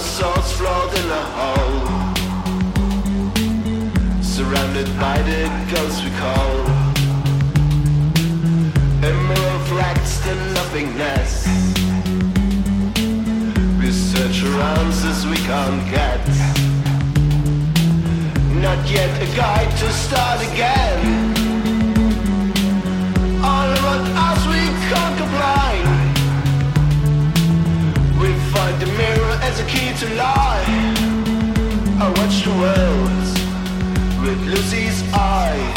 souls float in a hole Surrounded by the ghosts we call. Mirror reflects the nothingness. We search around as we can't get. Not yet a guide to start again lie I watch the world with Lucy's eyes.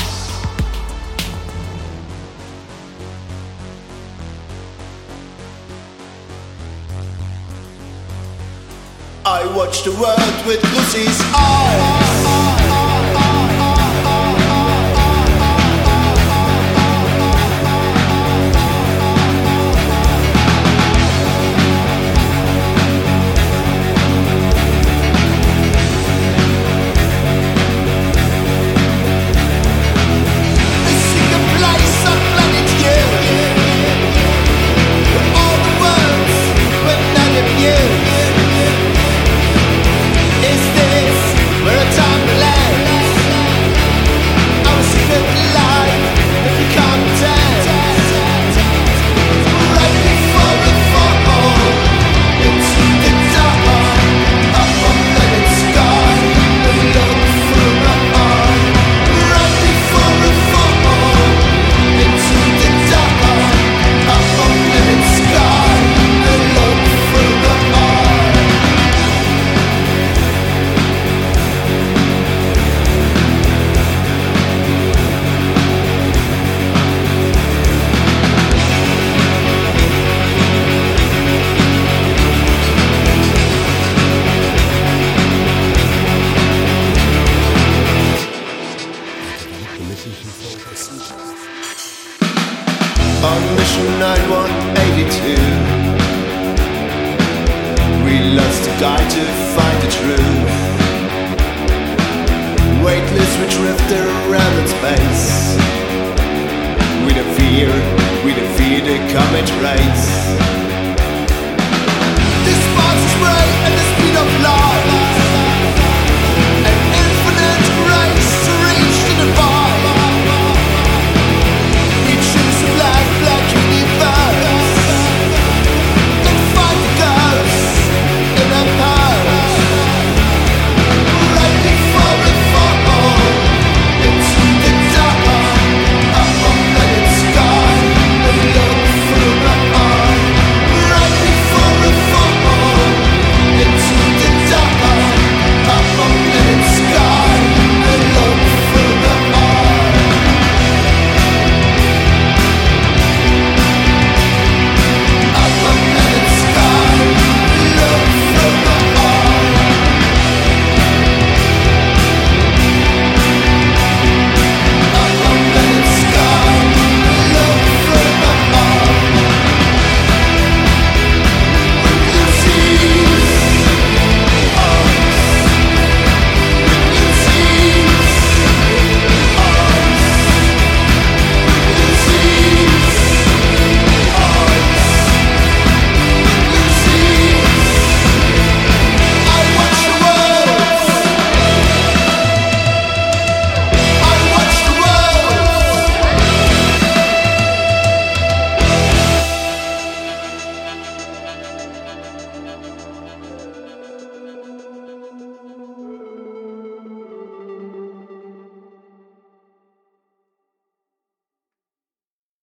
I watch the world with Lucy's eyes Mission 9182 We lost a guide to find the truth. Weightless we drifted around in space. We don't fear, we don't fear the comet race